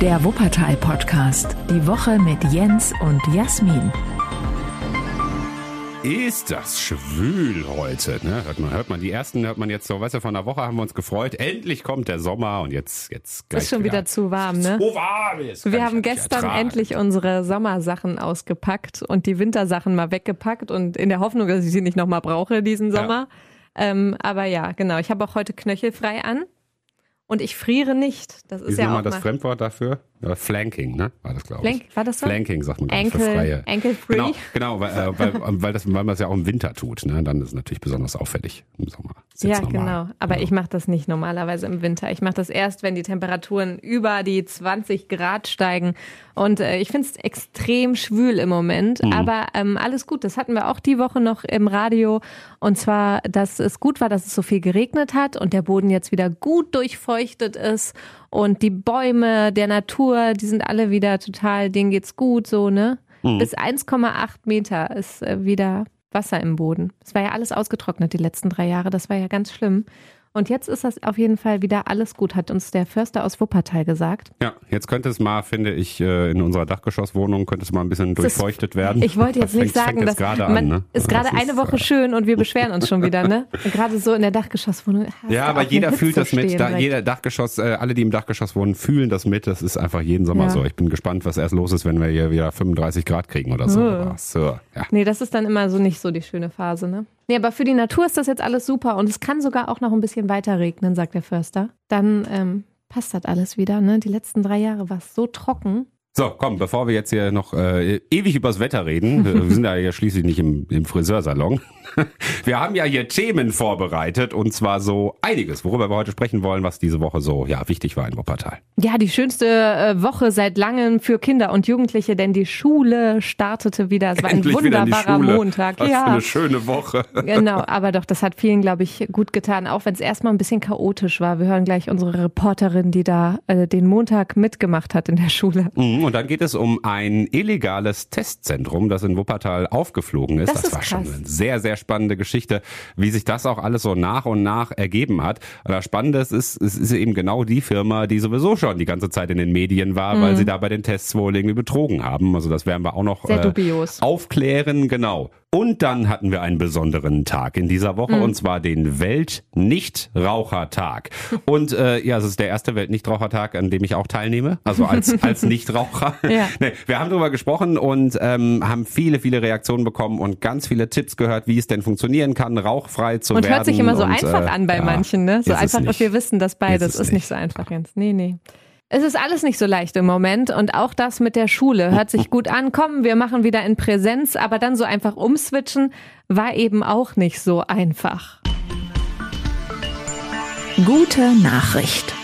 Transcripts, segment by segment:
Der Wuppertal-Podcast. Die Woche mit Jens und Jasmin. Ist das schwül heute, ne? Hört man, hört man die ersten, hört man jetzt so, weißt du, von der Woche haben wir uns gefreut. Endlich kommt der Sommer und jetzt, jetzt gleich Ist schon wieder, zu warm, ne? Zu warm ist. Wir haben gestern endlich unsere Sommersachen ausgepackt und die Wintersachen mal weggepackt und in der Hoffnung, dass ich sie nicht nochmal brauche diesen Sommer. Ja. Ähm, aber ja, genau. Ich habe auch heute knöchelfrei an und ich friere nicht. Das ist Wie ist ja auch das mal Fremdwort dafür? Ja, Flanking, ne? War das, glaube Flank, ich. war das so? Flanking sagt man Ankle, für Freie. Ankle free. Genau, genau weil, äh, weil, weil, das, weil man es ja auch im Winter tut, ne? Dann ist es natürlich besonders auffällig im Sommer. Ja, normal. genau. Aber Genau. ich mache das nicht normalerweise im Winter. Ich mache das erst, wenn die Temperaturen über die 20 Grad steigen. Und äh, ich finde es extrem schwül im Moment. Mhm. Aber ähm, alles gut. Das hatten wir auch die Woche noch im Radio. Und zwar, dass es gut war, dass es so viel geregnet hat und der Boden jetzt wieder gut durchfeuchtet ist. Und die Bäume der Natur, die sind alle wieder total, denen geht's gut, so, ne? Mhm. Bis 1,8 Meter ist äh, wieder Wasser im Boden. Es war ja alles ausgetrocknet die letzten drei Jahre. Das war ja ganz schlimm. Und jetzt ist das auf jeden Fall wieder alles gut, hat uns der Förster aus Wuppertal gesagt. Ja, jetzt könnte es mal, finde ich, äh, in unserer Dachgeschosswohnung könnte es mal ein bisschen Das ist- durchfeuchtet werden. Ich wollte jetzt Das nicht fängt- sagen, fängt dass gerade man an, ne? ist gerade Das eine Woche äh, schön und wir beschweren uns schon wieder, ne? Gerade so in der Dachgeschosswohnung. Ja, aber jeder fühlt das mit. Da, jeder Dachgeschoss, äh, alle, die im Dachgeschoss wohnen, fühlen das mit. Das ist einfach jeden Sommer Ja. so. Ich bin gespannt, was erst los ist, wenn wir hier wieder 35 Grad kriegen oder so. Aber so ja. Nee, das ist dann immer so nicht so die schöne Phase, ne? Nee, aber für die Natur ist das jetzt alles super und es kann sogar auch noch ein bisschen weiter regnen, sagt der Förster. Dann ähm, passt das alles wieder, ne? Die letzten drei Jahre war es so trocken. So, komm, bevor wir jetzt hier noch äh, ewig übers Wetter reden, wir sind ja schließlich nicht im, im Friseursalon. Wir haben ja hier Themen vorbereitet und zwar so einiges, worüber wir heute sprechen wollen, was diese Woche so ja wichtig war in Wuppertal. Ja, die schönste äh, Woche seit langem für Kinder und Jugendliche, denn die Schule startete wieder. Es war ein Endlich wieder in die wunderbarer. Montag. Was für ja, eine schöne Woche. genau. Aber doch, das hat vielen, glaube ich, gut getan, auch wenn es erstmal ein bisschen chaotisch war. Wir hören gleich unsere Reporterin, die da äh, den Montag mitgemacht hat in der Schule. Mhm, Und dann geht es um ein illegales Testzentrum, das in Wuppertal aufgeflogen ist. Das ist war schon krass. eine sehr, sehr spannende Geschichte, wie sich das auch alles so nach und nach ergeben hat. Und das Spannende ist, es ist eben genau die Firma, die sowieso schon die ganze Zeit in den Medien war, weil sie da bei den Tests wohl irgendwie betrogen haben. Also das werden wir auch noch Mhm. äh, Sehr aufklären, genau. Und dann hatten wir einen besonderen Tag in dieser Mhm. Woche und zwar den Welt-Nichtrauchertag. Und äh, ja, es ist der erste Welt-Nichtrauchertag, an dem ich auch teilnehme, also als, als Nichtraucher. Ja. Nee, wir haben darüber gesprochen und ähm, haben viele, viele Reaktionen bekommen und ganz viele Tipps gehört, wie es denn funktionieren kann, rauchfrei zu Und werden. hört sich immer so und, einfach äh, an bei ja, manchen, ne? So einfach, nicht. wir wissen das beides Ist ist, nicht nicht. so einfach, Jens. Nee, nee. Es ist alles nicht so leicht im Moment und auch das mit der Schule hört sich gut an. Komm, wir machen wieder in Präsenz, aber dann so einfach umswitchen war eben auch nicht so einfach. Gute Nachricht.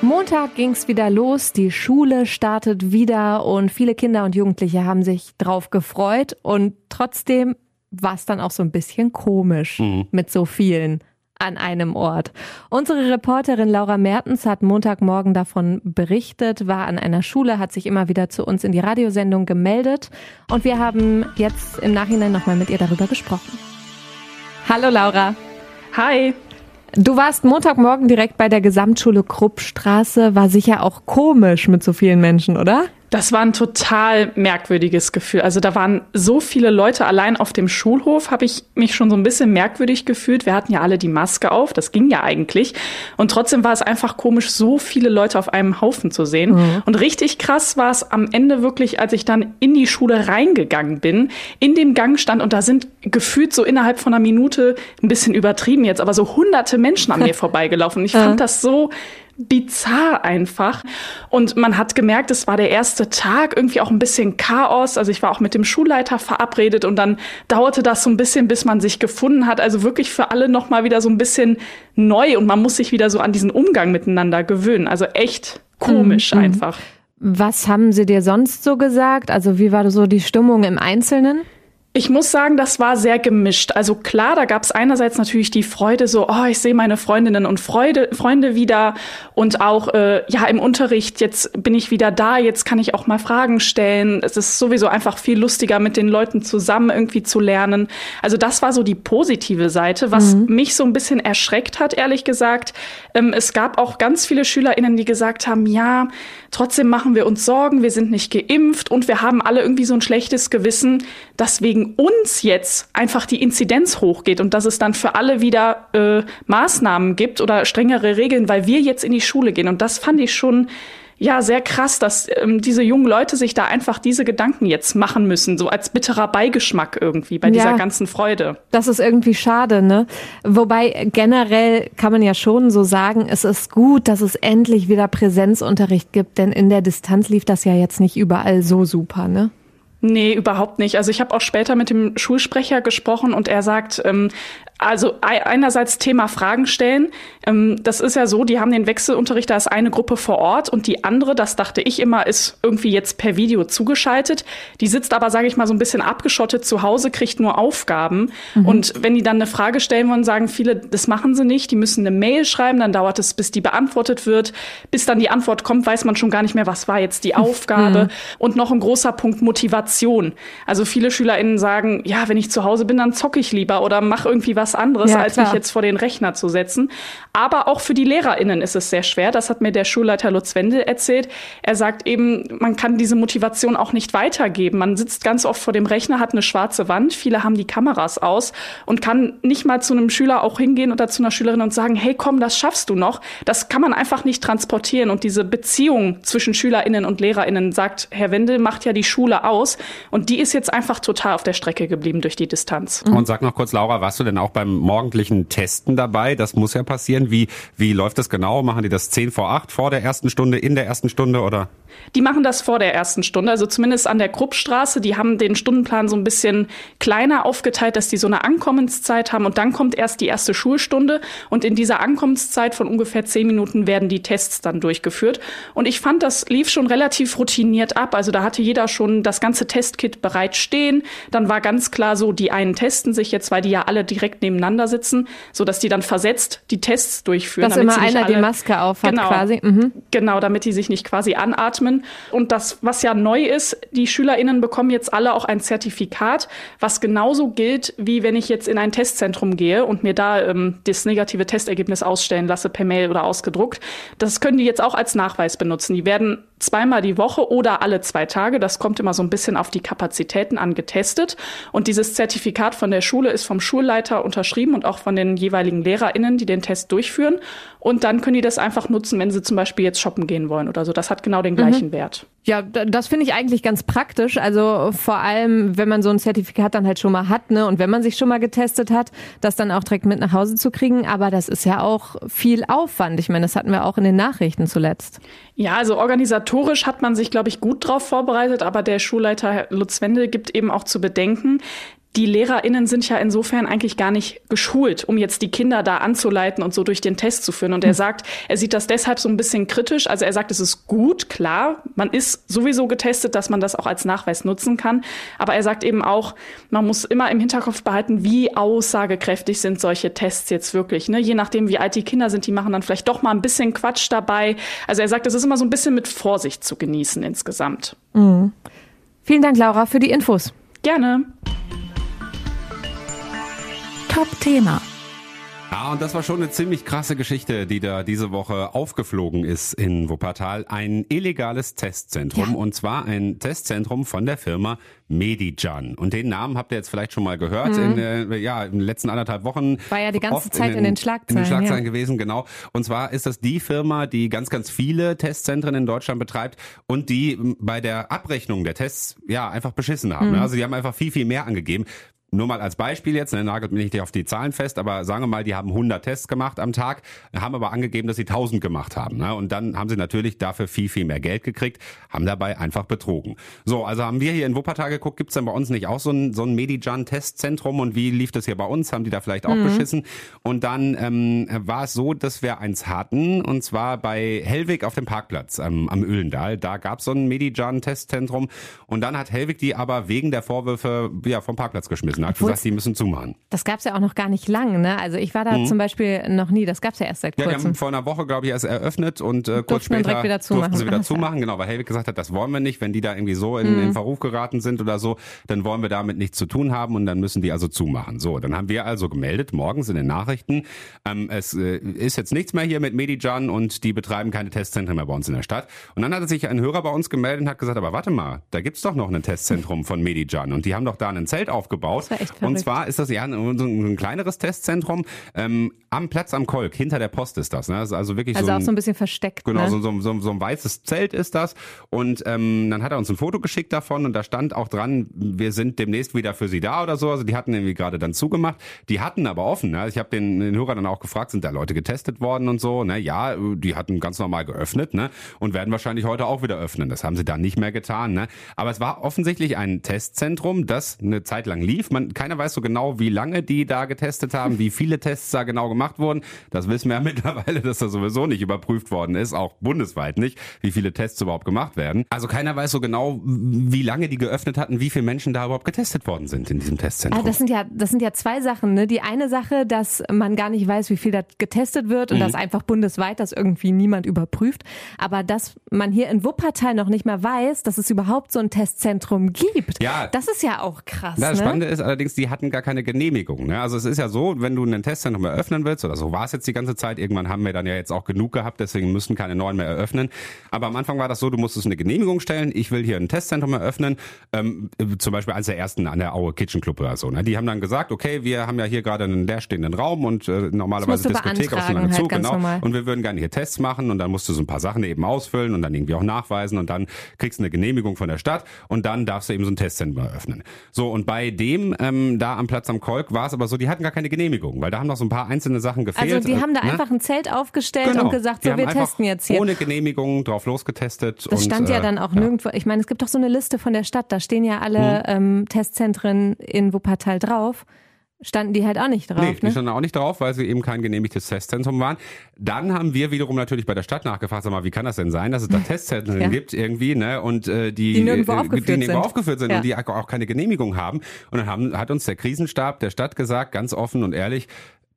Montag ging's wieder los, die Schule startet wieder und viele Kinder und Jugendliche haben sich drauf gefreut und trotzdem war es dann auch so ein bisschen komisch mit so vielen an einem Ort. Unsere Reporterin Laura Mertens hat Montagmorgen davon berichtet, war an einer Schule, hat sich immer wieder zu uns in die Radiosendung gemeldet und wir haben jetzt im Nachhinein nochmal mit ihr darüber gesprochen. Hallo Laura. Hi. Du warst Montagmorgen direkt bei der Gesamtschule Kruppstraße. War sicher auch komisch mit so vielen Menschen, oder? Das war ein total merkwürdiges Gefühl. Also da waren so viele Leute allein auf dem Schulhof, habe ich mich schon so ein bisschen merkwürdig gefühlt. Wir hatten ja alle die Maske auf, das ging ja eigentlich. Und trotzdem war es einfach komisch, so viele Leute auf einem Haufen zu sehen. Und richtig krass war es am Ende wirklich, als ich dann in die Schule reingegangen bin, in dem Gang stand und da sind gefühlt so innerhalb von einer Minute, ein bisschen übertrieben jetzt, aber so hunderte Menschen an mir vorbeigelaufen. Und ich fand das so bizarr einfach. Und man hat gemerkt, es war der erste Tag, irgendwie auch ein bisschen Chaos. Also ich war auch mit dem Schulleiter verabredet und dann dauerte das so ein bisschen, bis man sich gefunden hat. Also wirklich für alle nochmal wieder so ein bisschen neu und man muss sich wieder so an diesen Umgang miteinander gewöhnen. Also echt komisch einfach. Was haben sie dir sonst so gesagt? Also wie war so die Stimmung im Einzelnen? Ich muss sagen, das war sehr gemischt. Also klar, da gab es einerseits natürlich die Freude, so, oh, ich sehe meine Freundinnen und Freude, Freunde wieder und auch, äh, ja, im Unterricht, jetzt bin ich wieder da, jetzt kann ich auch mal Fragen stellen. Es ist sowieso einfach viel lustiger, mit den Leuten zusammen irgendwie zu lernen. Also das war so die positive Seite, was mhm. mich so ein bisschen erschreckt hat, ehrlich gesagt. Ähm, es gab auch ganz viele SchülerInnen, die gesagt haben, ja, trotzdem machen wir uns Sorgen, wir sind nicht geimpft und wir haben alle irgendwie so ein schlechtes Gewissen, dass wegen uns jetzt einfach die Inzidenz hochgeht und dass es dann für alle wieder äh, Maßnahmen gibt oder strengere Regeln, weil wir jetzt in die Schule gehen. Und das fand ich schon ja sehr krass, dass ähm, diese jungen Leute sich da einfach diese Gedanken jetzt machen müssen, so als bitterer Beigeschmack irgendwie bei dieser ganzen Freude. Das ist irgendwie schade, ne? Wobei generell kann man ja schon so sagen, es ist gut, dass es endlich wieder Präsenzunterricht gibt, denn in der Distanz lief das ja jetzt nicht überall so super, ne? Nee, überhaupt nicht. Also ich habe auch später mit dem Schulsprecher gesprochen und er sagt, ähm, also einerseits Thema Fragen stellen. Ähm, das ist ja so, die haben den Wechselunterricht, da ist eine Gruppe vor Ort und die andere, das dachte ich immer, ist irgendwie jetzt per Video zugeschaltet. Die sitzt aber, sage ich mal, so ein bisschen abgeschottet zu Hause, kriegt nur Aufgaben. Mhm. Und wenn die dann eine Frage stellen wollen, sagen viele, das machen sie nicht. Die müssen eine Mail schreiben, dann dauert es, bis die beantwortet wird. Bis dann die Antwort kommt, weiß man schon gar nicht mehr, was war jetzt die Aufgabe. Mhm. Und noch ein großer Punkt Motivation. Also viele SchülerInnen sagen, ja, wenn ich zu Hause bin, dann zocke ich lieber oder mache irgendwie was was anderes, ja, als mich jetzt vor den Rechner zu setzen. Aber auch für die LehrerInnen ist es sehr schwer. Das hat mir der Schulleiter Lutz Wendel erzählt. Er sagt eben, man kann diese Motivation auch nicht weitergeben. Man sitzt ganz oft vor dem Rechner, hat eine schwarze Wand. Viele haben die Kameras aus und kann nicht mal zu einem Schüler auch hingehen oder zu einer Schülerin und sagen, hey, komm, das schaffst du noch. Das kann man einfach nicht transportieren. Und diese Beziehung zwischen SchülerInnen und LehrerInnen, sagt Herr Wendel, macht ja die Schule aus. Und die ist jetzt einfach total auf der Strecke geblieben durch die Distanz. Und sag noch kurz, Laura, warst du denn auch bei beim morgendlichen Testen dabei. Das muss ja passieren. Wie, wie läuft das genau? Machen die das 10 vor 8 vor der ersten Stunde, in der ersten Stunde oder? Die machen das vor der ersten Stunde, also zumindest an der Kruppstraße. Die haben den Stundenplan so ein bisschen kleiner aufgeteilt, dass die so eine Ankommenszeit haben und dann kommt erst die erste Schulstunde und in dieser Ankommenszeit von ungefähr zehn Minuten werden die Tests dann durchgeführt. Und ich fand, das lief schon relativ routiniert ab. Also da hatte jeder schon das ganze Testkit bereit stehen. Dann war ganz klar so, die einen testen sich jetzt, weil die ja alle direkt nebeneinander sitzen, so dass die dann versetzt die Tests durchführen. Dass immer einer die Maske auf hat genau, quasi. Mhm. Genau, damit die sich nicht quasi anatmen. Und das, was ja neu ist, die SchülerInnen bekommen jetzt alle auch ein Zertifikat, was genauso gilt, wie wenn ich jetzt in ein Testzentrum gehe und mir da ähm, das negative Testergebnis ausstellen lasse per Mail oder ausgedruckt. Das können die jetzt auch als Nachweis benutzen. Die werden zweimal die Woche oder alle zwei Tage, das kommt immer so ein bisschen auf die Kapazitäten an, getestet. Und dieses Zertifikat von der Schule ist vom Schulleiter unterschrieben und auch von den jeweiligen LehrerInnen, die den Test durchführen. Und dann können die das einfach nutzen, wenn sie zum Beispiel jetzt shoppen gehen wollen oder so. Das hat genau den gleichen mhm. Wert. Ja, das finde ich eigentlich ganz praktisch. Also vor allem, wenn man so ein Zertifikat dann halt schon mal hat, ne, und wenn man sich schon mal getestet hat, das dann auch direkt mit nach Hause zu kriegen. Aber das ist ja auch viel Aufwand. Ich meine, das hatten wir auch in den Nachrichten zuletzt. Ja, also organisatorisch hat man sich, glaube ich, gut drauf vorbereitet, aber der Schulleiter Lutz Wendel gibt eben auch zu bedenken, die LehrerInnen sind ja insofern eigentlich gar nicht geschult, um jetzt die Kinder da anzuleiten und so durch den Test zu führen. Und er hm. sagt, er sieht das deshalb so ein bisschen kritisch. Also er sagt, es ist gut, klar, man ist sowieso getestet, dass man das auch als Nachweis nutzen kann. Aber er sagt eben auch, man muss immer im Hinterkopf behalten, wie aussagekräftig sind solche Tests jetzt wirklich. Ne? Je nachdem, wie alt die Kinder sind, die machen dann vielleicht doch mal ein bisschen Quatsch dabei. Also er sagt, es ist immer so ein bisschen mit Vorsicht zu genießen insgesamt. Mhm. Vielen Dank, Laura, für die Infos. Gerne. Top-Thema. Ja, und das war schon eine ziemlich krasse Geschichte, die da diese Woche aufgeflogen ist in Wuppertal. Ein illegales Testzentrum ja. und zwar ein Testzentrum von der Firma Medijan. Und den Namen habt ihr jetzt vielleicht schon mal gehört mhm. in, äh, ja, in den letzten anderthalb Wochen. War ja die ganze Zeit in den, in den, Schlagzeilen. In den Schlagzeilen ja. gewesen, genau. Und zwar ist das die Firma, die ganz, ganz viele Testzentren in Deutschland betreibt und die bei der Abrechnung der Tests ja einfach beschissen haben. Mhm. Also die haben einfach viel, viel mehr angegeben nur mal als Beispiel jetzt, ne, nagelt mich nicht auf die Zahlen fest, aber sagen wir mal, die haben 100 Tests gemacht am Tag, haben aber angegeben, dass sie 1000 gemacht haben. Ne? Und dann haben sie natürlich dafür viel, viel mehr Geld gekriegt, haben dabei einfach betrogen. So, also haben wir hier in Wuppertal geguckt, gibt's denn bei uns nicht auch so ein, so ein Medijan-Testzentrum und wie lief das hier bei uns? Haben die da vielleicht auch mhm. beschissen? Und dann ähm, war es so, dass wir eins hatten und zwar bei Hellwig auf dem Parkplatz ähm, am Öhlendal. Da gab's so ein Medijan-Testzentrum und dann hat Hellwig die aber wegen der Vorwürfe ja, vom Parkplatz geschmissen. Hat gesagt, die müssen zumachen. Das gab's ja auch noch gar nicht lang, ne? Also ich war da mhm. zum Beispiel noch nie. Das gab's ja erst seit kurzem. Ja, die haben vor einer Woche, glaube ich, erst eröffnet und äh, kurz später wieder durften sie wieder zumachen. Genau, weil Helwig gesagt hat, das wollen wir nicht. Wenn die da irgendwie so in, mhm. in Verruf geraten sind oder so, dann wollen wir damit nichts zu tun haben und dann müssen die also zumachen. So, dann haben wir also gemeldet, morgens in den Nachrichten, ähm, es äh, ist jetzt nichts mehr hier mit Medijan und die betreiben keine Testzentren mehr bei uns in der Stadt. Und dann hat sich ein Hörer bei uns gemeldet und hat gesagt, aber warte mal, da gibt's doch noch ein Testzentrum von Medijan und die haben doch da ein Zelt aufgebaut. Und zwar ist das ja ein, ein kleineres Testzentrum ähm, am Platz am Kolk, hinter der Post ist das. Ne? Das ist also wirklich also so ein, auch so ein bisschen versteckt. Genau, ne? so, so, so, so ein weißes Zelt ist das. Und ähm, dann hat er uns ein Foto geschickt davon und da stand auch dran, wir sind demnächst wieder für Sie da oder so. Also die hatten irgendwie gerade dann zugemacht. Die hatten aber offen. Ne? Ich habe den, den Hörer dann auch gefragt, sind da Leute getestet worden und so. Ne? Ja, die hatten ganz normal geöffnet ne? und werden wahrscheinlich heute auch wieder öffnen. Das haben sie dann nicht mehr getan. Ne? Aber es war offensichtlich ein Testzentrum, das eine Zeit lang lief. Man, keiner weiß so genau, wie lange die da getestet haben, wie viele Tests da genau gemacht wurden. Das wissen wir ja mittlerweile, dass das sowieso nicht überprüft worden ist, auch bundesweit nicht, wie viele Tests überhaupt gemacht werden. Also keiner weiß so genau, wie lange die geöffnet hatten, wie viele Menschen da überhaupt getestet worden sind in diesem Testzentrum. Ah, das sind ja, das sind ja zwei Sachen. Ne? Die eine Sache, dass man gar nicht weiß, wie viel da getestet wird und mhm. dass einfach bundesweit das irgendwie niemand überprüft. Aber dass man hier in Wuppertal noch nicht mal weiß, dass es überhaupt so ein Testzentrum gibt. Ja. Das ist ja auch krass. Das ne? Spannende ist allerdings, die hatten gar keine Genehmigung. Ne? Also es ist ja so, wenn du ein Testzentrum eröffnen willst, oder so war es jetzt die ganze Zeit, irgendwann haben wir dann ja jetzt auch genug gehabt, deswegen müssen keine neuen mehr eröffnen. Aber am Anfang war das so, du musstest eine Genehmigung stellen, ich will hier ein Testzentrum eröffnen, ähm, zum Beispiel eines der ersten an der Aue Kitchen Club oder so. Ne? Die haben dann gesagt, okay, wir haben ja hier gerade einen leerstehenden Raum und äh, normalerweise Diskothek auf so einem Zug, halt genau. Normal. Und wir würden gerne hier Tests machen und dann musst du so ein paar Sachen eben ausfüllen und dann irgendwie auch nachweisen und dann kriegst du eine Genehmigung von der Stadt und dann darfst du eben so ein Testzentrum eröffnen. So, und bei dem ähm, da am Platz am Kolk war es aber so, die hatten gar keine Genehmigung, weil da haben noch so ein paar einzelne Sachen gefehlt. Also die haben da ne? einfach ein Zelt aufgestellt genau. und gesagt, so wir testen jetzt hier. Ohne Genehmigung drauf losgetestet. Das und, stand ja äh, dann auch ja. nirgendwo. Ich meine, es gibt doch so eine Liste von der Stadt, da stehen ja alle hm. ähm, Testzentren in Wuppertal drauf standen die halt auch nicht drauf. Nee, die ne? standen auch nicht drauf, weil sie eben kein genehmigtes Testzentrum waren. Dann haben wir wiederum natürlich bei der Stadt nachgefragt, sag mal, wie kann das denn sein, dass es da Testzentren ja. gibt irgendwie, ne? Und äh, die, die nirgendwo äh, aufgeführt die nirgendwo sind, aufgeführt sind ja. und die auch keine Genehmigung haben. Und dann haben, hat uns der Krisenstab der Stadt gesagt, ganz offen und ehrlich,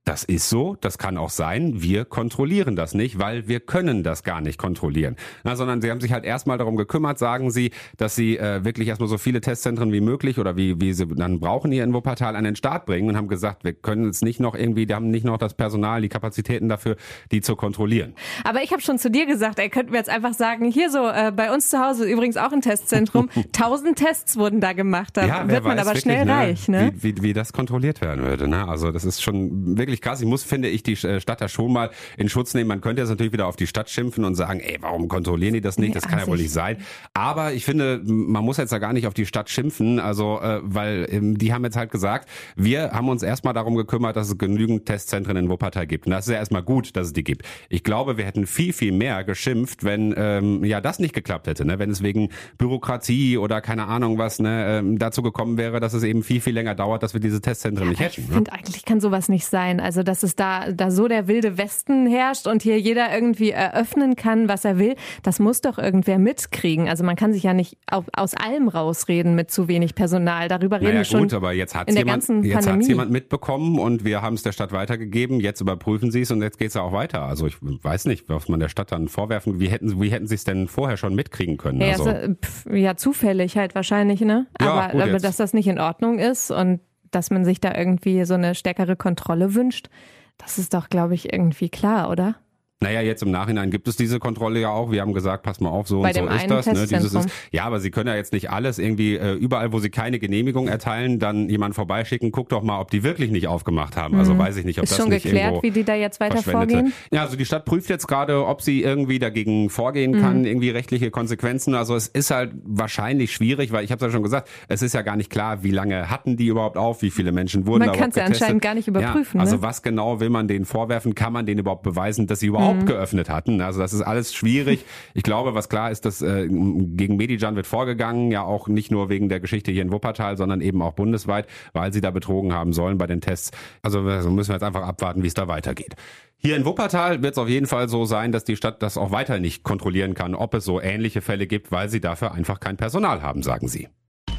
das ist so, das kann auch sein, wir kontrollieren das nicht, weil wir können das gar nicht kontrollieren. Na, sondern sie haben sich halt erstmal darum gekümmert, sagen sie, dass sie äh, wirklich erstmal so viele Testzentren wie möglich oder wie, wie sie dann brauchen hier in Wuppertal an den Start bringen und haben gesagt, wir können es nicht noch irgendwie, die haben nicht noch das Personal, die Kapazitäten dafür, die zu kontrollieren. Aber ich habe schon zu dir gesagt, ey, könnten wir jetzt einfach sagen, hier so, äh, bei uns zu Hause übrigens auch ein Testzentrum, tausend Tests wurden da gemacht, da ja, wird man aber wirklich, schnell ne, reich. Ne? Wie, wie, wie das kontrolliert werden würde. Ne? Also das ist schon wirklich wirklich krass. Ich muss, finde ich, die äh, Stadt da schon mal in Schutz nehmen. Man könnte jetzt natürlich wieder auf die Stadt schimpfen und sagen, ey, warum kontrollieren die das nicht? Das kann ja wohl nicht sein. Aber ich finde, man muss jetzt da gar nicht auf die Stadt schimpfen, also äh, weil ähm, die haben jetzt halt gesagt, wir haben uns erstmal darum gekümmert, dass es genügend Testzentren in Wuppertal gibt. Und das ist ja erstmal gut, dass es die gibt. Ich glaube, wir hätten viel, viel mehr geschimpft, wenn ähm, ja das nicht geklappt hätte, ne? wenn es wegen Bürokratie oder keine Ahnung was ne, ähm, dazu gekommen wäre, dass es eben viel, viel länger dauert, dass wir diese Testzentren ja, nicht hätten. Ich ne? finde, eigentlich kann sowas nicht sein. Also, dass es da, da so der wilde Westen herrscht und hier jeder irgendwie eröffnen kann, was er will, das muss doch irgendwer mitkriegen. Also man kann sich ja nicht auf, aus allem rausreden mit zu wenig Personal. Darüber reden naja, wir schon. Gut, aber jetzt hat jemand, jetzt hat's jemand mitbekommen und wir haben es der Stadt weitergegeben. Jetzt überprüfen sie es und jetzt geht es ja auch weiter. Also ich weiß nicht, was man der Stadt dann vorwerfen. Wie hätten, wie hätten sie es denn vorher schon mitkriegen können? Ja, also, pf, ja zufällig halt wahrscheinlich, ne? Ja, aber, aber dass das nicht in Ordnung ist und dass man sich da irgendwie so eine stärkere Kontrolle wünscht, das ist doch, glaube ich, irgendwie klar, oder? Naja, jetzt im Nachhinein gibt es diese Kontrolle ja auch. Wir haben gesagt, pass mal auf, so Bei und so ist das. Ne? Dieses ist, ja, aber Sie können ja jetzt nicht alles irgendwie äh, überall, wo Sie keine Genehmigung erteilen, dann jemanden vorbeischicken. Guck doch mal, ob die wirklich nicht aufgemacht haben. Also weiß ich nicht, ob Mhm. Ist das schon nicht geklärt, wie die da jetzt weiter vorgehen? Ja, also die Stadt prüft jetzt gerade, ob sie irgendwie dagegen vorgehen kann, Mhm. irgendwie rechtliche Konsequenzen. Also es ist halt wahrscheinlich schwierig, weil ich habe es ja schon gesagt, es ist ja gar nicht klar, wie lange hatten die überhaupt auf, wie viele Menschen wurden Man da überhaupt kann's ja getestet. anscheinend gar nicht überprüfen, Ja, also ne? was genau will man denen vorwerfen? Kann man denen überhaupt beweisen, dass sie überhaupt Mhm. Geöffnet hatten? Also das ist alles schwierig. Ich glaube, was klar ist, dass äh, gegen Medijan wird vorgegangen, ja auch nicht nur wegen der Geschichte hier in Wuppertal, sondern eben auch bundesweit, weil sie da betrogen haben sollen bei den Tests. Also also müssen wir jetzt einfach abwarten, wie es da weitergeht. Hier in Wuppertal wird es auf jeden Fall so sein, dass die Stadt das auch weiter nicht kontrollieren kann, ob es so ähnliche Fälle gibt, weil sie dafür einfach kein Personal haben, sagen sie.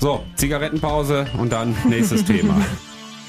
So, Zigarettenpause und dann nächstes Thema.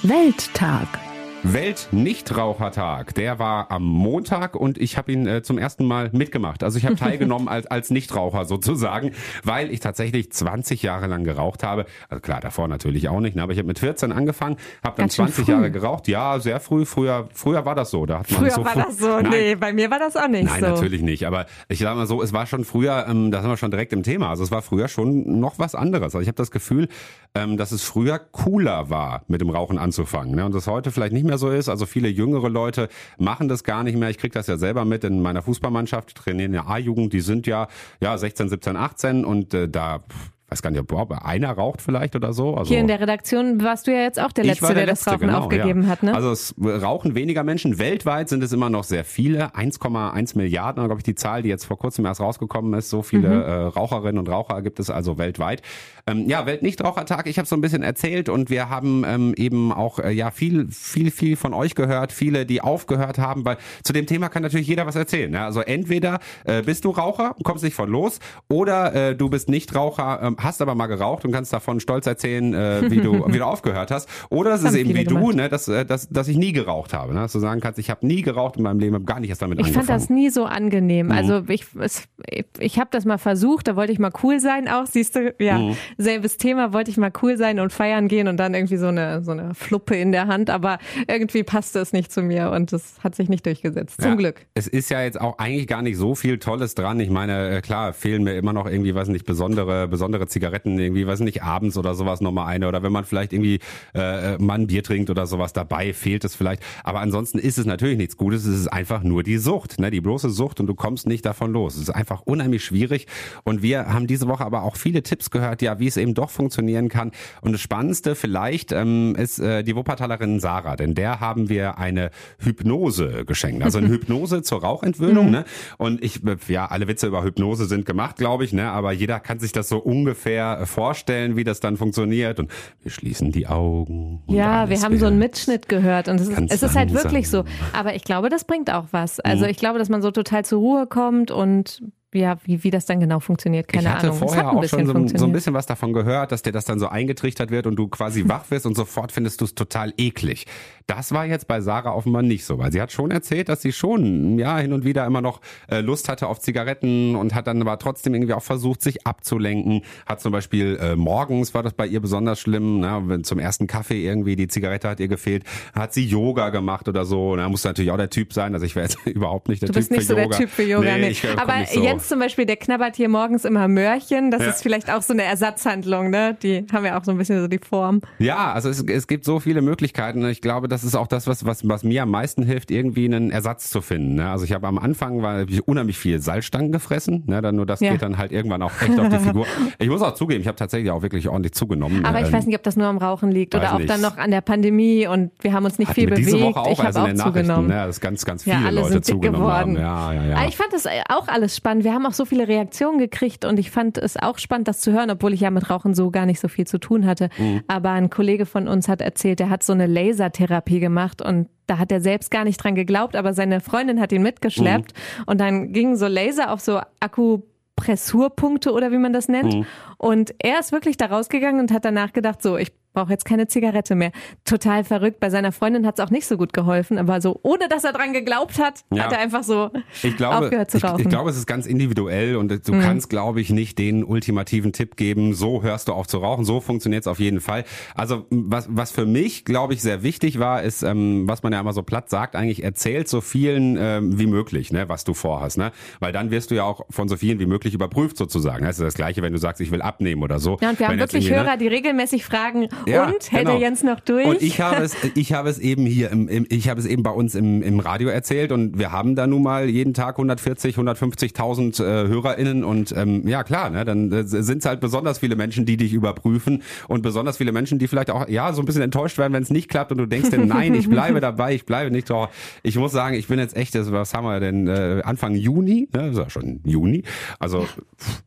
Welttag. Welt-Nichtrauchertag, der war am Montag und ich habe ihn äh, zum ersten Mal mitgemacht. Also ich habe teilgenommen als, als Nichtraucher sozusagen, weil ich tatsächlich 20 Jahre lang geraucht habe. Also klar, davor natürlich auch nicht, ne? aber ich habe mit 14 angefangen, habe dann Ganz schön 20 früh. Jahre geraucht. Ja, sehr früh. Früher, früher war das so. Da hat man Früher so war früh, das so. Nein, Nee, bei mir war das auch nicht Nein, so. natürlich nicht. Aber ich sage mal so, es war schon früher, ähm, da sind wir schon direkt im Thema. Also es war früher schon noch was anderes. Also ich habe das Gefühl, ähm, dass es früher cooler war, mit dem Rauchen anzufangen. Ne? Und das heute vielleicht nicht mehr so ist. Also viele jüngere Leute machen das gar nicht mehr. Ich kriege das ja selber mit in meiner Fußballmannschaft, trainieren ja A-Jugend, die sind ja ja 16, 17, 18 und äh, da pff, weiß gar nicht, ob einer raucht vielleicht oder so. Also Hier in der Redaktion warst du ja jetzt auch der ich Letzte, der, der das Letzte, Rauchen genau, aufgegeben ja. hat, ne? Also es rauchen weniger Menschen. Weltweit sind es immer noch sehr viele. 1,1 Milliarden, glaube ich, die Zahl, die jetzt vor kurzem erst rausgekommen ist. So viele Mhm. äh, Raucherinnen und Raucher gibt es also weltweit. Ähm, ja, Weltnichtrauchertag, ich habe so ein bisschen erzählt und wir haben ähm, eben auch äh, ja viel, viel, viel von euch gehört. Viele, die aufgehört haben, weil zu dem Thema kann natürlich jeder was erzählen. Ne? Also entweder äh, bist du Raucher, kommst nicht von los, oder äh, du bist Nichtraucher, ähm, hast aber mal geraucht und kannst davon stolz erzählen, äh, wie du wie du aufgehört hast. Oder es ist eben wie du, gemacht. ne, dass, äh, dass, dass ich nie geraucht habe. Ne? Dass du sagen kannst, ich habe nie geraucht in meinem Leben, habe gar nicht erst damit Ich fand angefangen. das nie so angenehm. Mhm. Also ich, es, ich, ich habe das mal versucht, da wollte ich mal cool sein auch, siehst du, ja, Mhm. selbes Thema, wollte ich mal cool sein und feiern gehen und dann irgendwie so eine, so eine Fluppe in der Hand, aber irgendwie passte es nicht zu mir und das hat sich nicht durchgesetzt. Zum Ja. Glück. Es ist ja jetzt auch eigentlich gar nicht so viel Tolles dran. Ich meine, äh, klar, fehlen mir immer noch irgendwie, weiß nicht, besondere, besondere Zigaretten, irgendwie, weiß nicht, abends oder sowas nochmal eine. Oder wenn man vielleicht irgendwie äh, mal ein Bier trinkt oder sowas dabei, fehlt es vielleicht. Aber ansonsten ist es natürlich nichts Gutes. Es ist einfach nur die Sucht, ne? Die bloße Sucht und du kommst nicht davon los. Es ist einfach unheimlich schwierig. Und wir haben diese Woche aber auch viele Tipps gehört, ja, wie es eben doch funktionieren kann. Und das Spannendste vielleicht ähm, ist äh, die Wuppertalerin Sarah, denn der haben wir eine Hypnose geschenkt. Also eine Hypnose zur Rauchentwöhnung. Ne? Und ich, äh, ja, alle Witze über Hypnose sind gemacht, glaube ich, ne? aber jeder kann sich das so ungefähr äh, vorstellen, wie das dann funktioniert. Und wir schließen die Augen. Ja, wir haben so einen Mitschnitt gehört und es ist, es ist halt langsam. wirklich so. Aber ich glaube, das bringt auch was. Also Mhm. ich glaube, dass man so total zur Ruhe kommt und ja, wie, wie das dann genau funktioniert, keine ich hatte Ahnung. Vorher auch schon so, ein- so ein bisschen was davon gehört, dass dir das dann so eingetrichtert wird und du quasi wach wirst und sofort findest du es total eklig. Das war jetzt bei Sarah offenbar nicht so, weil sie hat schon erzählt, dass sie schon ja hin und wieder immer noch äh, Lust hatte auf Zigaretten und hat dann aber trotzdem irgendwie auch versucht, sich abzulenken. Hat zum Beispiel äh, morgens war das bei ihr besonders schlimm, ne, wenn zum ersten Kaffee irgendwie die Zigarette hat ihr gefehlt, hat sie Yoga gemacht oder so. Da muss natürlich auch der Typ sein, also ich wäre jetzt überhaupt nicht der Du Typ bist nicht für so der Yoga. Typ für Yoga, nee. ich, äh, komm Aber nicht zum Beispiel, der knabbert hier morgens immer Möhrchen. Das Ja. ist vielleicht auch so eine Ersatzhandlung, ne? Die haben ja auch so ein bisschen so die Form. Ja, also es, es gibt so viele Möglichkeiten. Ich glaube, das ist auch das, was, was, was mir am meisten hilft, irgendwie einen Ersatz zu finden. Ne? Also ich habe am Anfang war unheimlich viel Salzstangen gefressen. Ne? Dann nur das Ja. geht dann halt irgendwann auch echt auf die Figur. Ich muss auch zugeben, ich habe tatsächlich auch wirklich ordentlich zugenommen. Aber ich Ähm, weiß nicht, ob das nur am Rauchen liegt oder auch nicht. dann noch an der Pandemie und wir haben uns nicht hatten viel bewegt. diese Woche auch ich also habe in auch den Nachrichten, zugenommen. ne? dass ganz, ganz viele Ja, Leute zugenommen geworden. haben. Ja, ja, ja. Aber ich fand das auch alles spannend. Wir haben auch so viele Reaktionen gekriegt und ich fand es auch spannend, das zu hören, obwohl ich ja mit Rauchen so gar nicht so viel zu tun hatte. Mhm. Aber ein Kollege von uns hat erzählt, er hat so eine Lasertherapie gemacht und da hat er selbst gar nicht dran geglaubt, aber seine Freundin hat ihn mitgeschleppt Mhm. und dann gingen so Laser auf so Akupressurpunkte oder wie man das nennt. Mhm. Und er ist wirklich da rausgegangen und hat danach gedacht, so, ich brauche jetzt keine Zigarette mehr. Total verrückt. Bei seiner Freundin hat es auch nicht so gut geholfen, aber so, ohne dass er dran geglaubt hat, Ja. hat er einfach so Ich glaube, aufgehört zu ich, rauchen. ich glaube, es ist ganz individuell und du kannst, glaube ich, nicht den ultimativen Tipp geben, so hörst du auf zu rauchen, so funktioniert es auf jeden Fall. Also was, was für mich, glaube ich, sehr wichtig war, ist, ähm, was man ja immer so platt sagt, eigentlich erzählt so vielen ähm, wie möglich, ne, was du vorhast, ne? Weil dann wirst du ja auch von so vielen wie möglich überprüft sozusagen. Das ist das Gleiche, wenn du sagst, ich will abnehmen oder so. ja, und wir haben wirklich ne, Hörer, die regelmäßig fragen, ja, und hält genau. der Jens noch durch? Und ich habe es, ich habe es eben hier im, im ich habe es eben bei uns im, im Radio erzählt und wir haben da nun mal jeden Tag 140, 150.000 äh, HörerInnen und ähm, ja klar, ne, dann äh, sind es halt besonders viele Menschen, die dich überprüfen und besonders viele Menschen, die vielleicht auch ja so ein bisschen enttäuscht werden, wenn es nicht klappt und du denkst dir, nein, ich bleibe dabei, ich bleibe nicht. Doch, ich muss sagen, ich bin jetzt echt, was haben wir denn äh, Anfang Juni, ne, ist ja schon Juni, also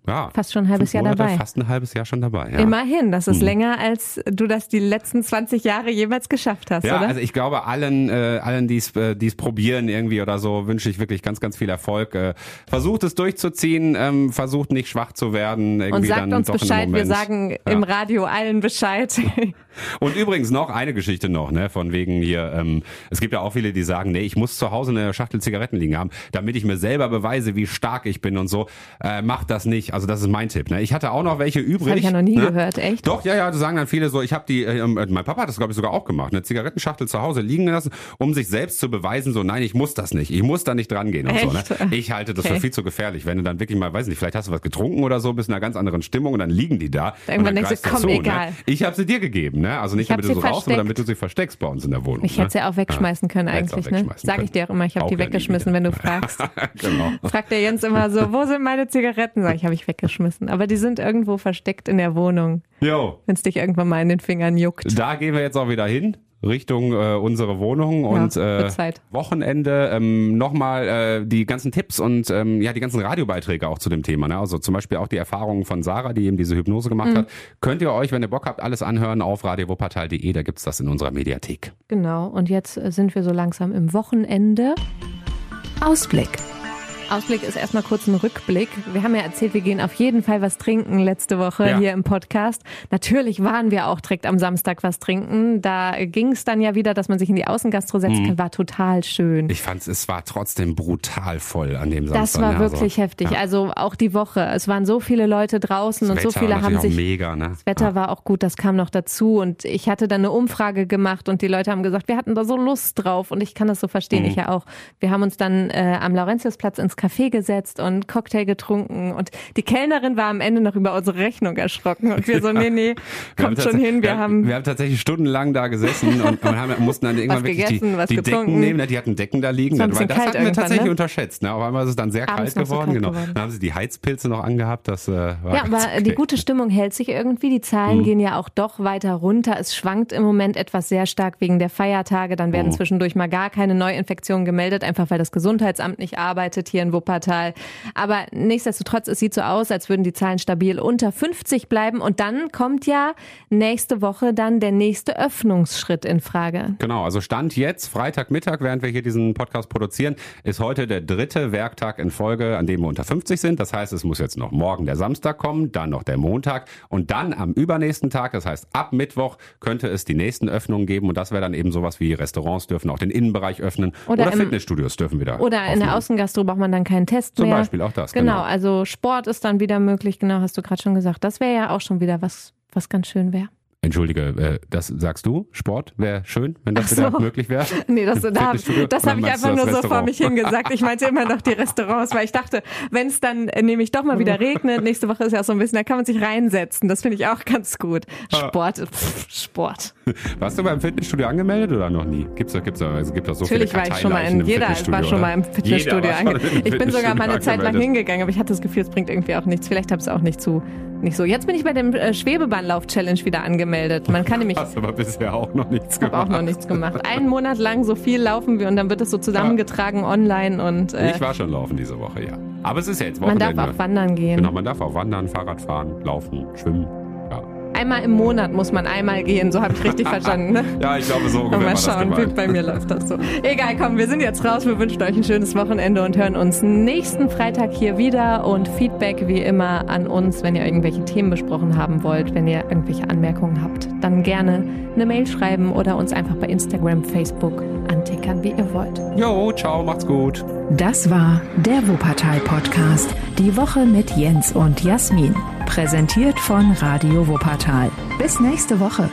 ja, Fast schon ein halbes Jahr Monate, dabei. fast ein halbes Jahr schon dabei. Ja. Immerhin, das ist Mhm. länger, als du das die letzten 20 Jahre jemals geschafft hast, Ja, oder? also ich glaube, allen, äh, allen, die es äh, die's probieren irgendwie oder so, wünsche ich wirklich ganz, ganz viel Erfolg. Äh, versucht es durchzuziehen, ähm, versucht nicht schwach zu werden. Irgendwie und sagt dann uns doch Bescheid, wir sagen Ja. im Radio allen Bescheid. Und übrigens noch eine Geschichte noch, ne, von wegen hier, ähm, es gibt ja auch viele, die sagen, nee, ich muss zu Hause eine Schachtel Zigaretten liegen haben, damit ich mir selber beweise, wie stark ich bin und so. Äh, macht das nicht. Also das ist mein Tipp. Ne? Ich hatte auch noch welche übrig. Habe ich ja noch nie ne? gehört, echt? Doch, ja, ja, das sagen dann viele so, ich habe die, äh, mein Papa hat das glaube ich sogar auch gemacht, eine Zigarettenschachtel zu Hause liegen lassen, um sich selbst zu beweisen, so nein, ich muss das nicht, ich muss da nicht dran gehen und so. Ne? Ich halte das Okay. für viel zu gefährlich, wenn du dann wirklich mal, weiß nicht, vielleicht hast du was getrunken oder so, bist in einer ganz anderen Stimmung und dann liegen die da. Irgendwann denkst du, komm, zu, egal. Ne? Ich habe sie dir gegeben, ne? Also nicht damit du sie so raus, sondern damit du sie versteckst bei uns in der Wohnung. Ich hätte sie ne? auch wegschmeißen können Hättest eigentlich, ne? Sag ich dir auch immer, ich habe die ja weggeschmissen, wenn du fragst. genau. Fragt der Jens immer so, wo sind meine Zigaretten? Sag ich, habe ich weggeschmissen. Aber die sind irgendwo versteckt in der Wohnung, Jo, wenn es dich irgendwann mal in den Fingern juckt. da gehen wir jetzt auch wieder hin. Richtung äh, unsere Wohnung und wird äh. Wochenende ähm, nochmal äh, die ganzen Tipps und ähm, ja die ganzen Radiobeiträge auch zu dem Thema. Ne? Also zum Beispiel auch die Erfahrungen von Sarah, die eben diese Hypnose gemacht Mhm. hat. Könnt ihr euch, wenn ihr Bock habt, alles anhören auf radiowuppertal.de. Da gibt's das in unserer Mediathek. Genau, und jetzt äh, sind wir so langsam im Wochenende. Ausblick. Ausblick ist erstmal kurz ein Rückblick. Wir haben ja erzählt, wir gehen auf jeden Fall was trinken letzte Woche Ja. hier im Podcast. Natürlich waren wir auch direkt am Samstag was trinken. Da ging es dann ja wieder, dass man sich in die Außengastro setzen kann. War total schön. Ich fand es war trotzdem brutal voll an dem Samstag. Das war ne? wirklich also, heftig. Ja. Also auch die Woche. Es waren so viele Leute draußen und so Wetter viele natürlich haben sich mega, ne? Das Wetter war auch gut, das kam noch dazu. Und ich hatte dann eine Umfrage gemacht und die Leute haben gesagt, wir hatten da so Lust drauf. Und ich kann das so verstehen, Mhm. ich ja auch. Wir haben uns dann äh, am Laurentiusplatz ins Café gesetzt und Cocktail getrunken. Und die Kellnerin war am Ende noch über unsere Rechnung erschrocken. Und wir so, nee, nee, kommt schon hin. Wir haben wir haben tatsächlich stundenlang da gesessen und, und haben, mussten dann irgendwann wirklich gegessen, die, was die. Decken nehmen. ne? Die hatten Decken da liegen. Das, das hatten wir tatsächlich ne? unterschätzt. Ne? Auf einmal ist es dann sehr Abends kalt so geworden. kalt genau. geworden. Dann haben sie die Heizpilze noch angehabt. Das äh, war Ja, aber die okay. gute Stimmung hält sich irgendwie. Die Zahlen gehen ja auch doch weiter runter. Es schwankt im Moment etwas sehr stark wegen der Feiertage. Dann werden zwischendurch mal gar keine Neuinfektionen gemeldet, einfach weil das Gesundheitsamt nicht arbeitet hier in Wuppertal. Aber nichtsdestotrotz, es sieht so aus, als würden die Zahlen stabil unter 50 bleiben. Und dann kommt ja nächste Woche dann der nächste Öffnungsschritt in Frage. Genau, also Stand jetzt, Freitagmittag, während wir hier diesen Podcast produzieren, ist heute der dritte Werktag in Folge, an dem wir unter 50 sind. Das heißt, es muss jetzt noch morgen der Samstag kommen, dann noch der Montag und dann am übernächsten Tag, das heißt ab Mittwoch, könnte es die nächsten Öffnungen geben und das wäre dann eben sowas wie Restaurants dürfen auch den Innenbereich öffnen Oder oder, Fitnessstudios dürfen wieder. Oder in der. Außengastro braucht man dann keinen Test Zum mehr. Beispiel auch das, Genau, genau. also Sport ist dann wieder möglich, genau, hast du gerade schon gesagt. Das wäre ja auch schon wieder was, was ganz schön wäre. Entschuldige, äh, das sagst du? Sport wäre schön, wenn das Ach wieder so. möglich wäre? Nee, das, da, das habe ich einfach nur so vor Restaurant? mich hingesagt. Ich meinte immer noch die Restaurants, weil ich dachte, wenn es dann äh, nämlich doch mal wieder regnet, nächste Woche ist ja auch so ein bisschen, da kann man sich reinsetzen. Das finde ich auch ganz gut. Sport, pff, Sport. Warst du beim Fitnessstudio angemeldet oder noch nie? Gibt's da, gibt's da, also gibt da so Natürlich viele war ich schon mal in, jeder war schon mal im Fitnessstudio angemeldet. Ich bin sogar mal eine Zeit lang hingegangen, aber ich hatte das Gefühl, es bringt irgendwie auch nichts. Vielleicht habe ich es auch nicht zu, nicht so. Jetzt bin ich bei dem äh, Schwebebahnlauf-Challenge wieder angemeldet. Man kann nämlich Hast aber bisher auch noch nichts gemacht. auch noch nichts gemacht. Einen Monat lang so viel laufen wir und dann wird es so zusammengetragen online und äh, Ich war schon laufen diese Woche, ja. Aber es ist ja jetzt man Wochenende. darf auch wandern gehen. Genau, man darf auch wandern, Fahrrad fahren, laufen, schwimmen. Einmal im Monat muss man einmal gehen, so habe ich richtig verstanden. Ne? ja, ich glaube so. Mal schauen, wie bei mir läuft das so. Egal, komm, wir sind jetzt raus. Wir wünschen euch ein schönes Wochenende und hören uns nächsten Freitag hier wieder. Und Feedback wie immer an uns, wenn ihr irgendwelche Themen besprochen haben wollt, wenn ihr irgendwelche Anmerkungen habt, dann gerne eine Mail schreiben oder uns einfach bei Instagram, Facebook antickern, wie ihr wollt. Jo, ciao, macht's gut. Das war der Wuppertal-Podcast. Die Woche mit Jens und Jasmin. Präsentiert von Radio Wuppertal. Bis nächste Woche.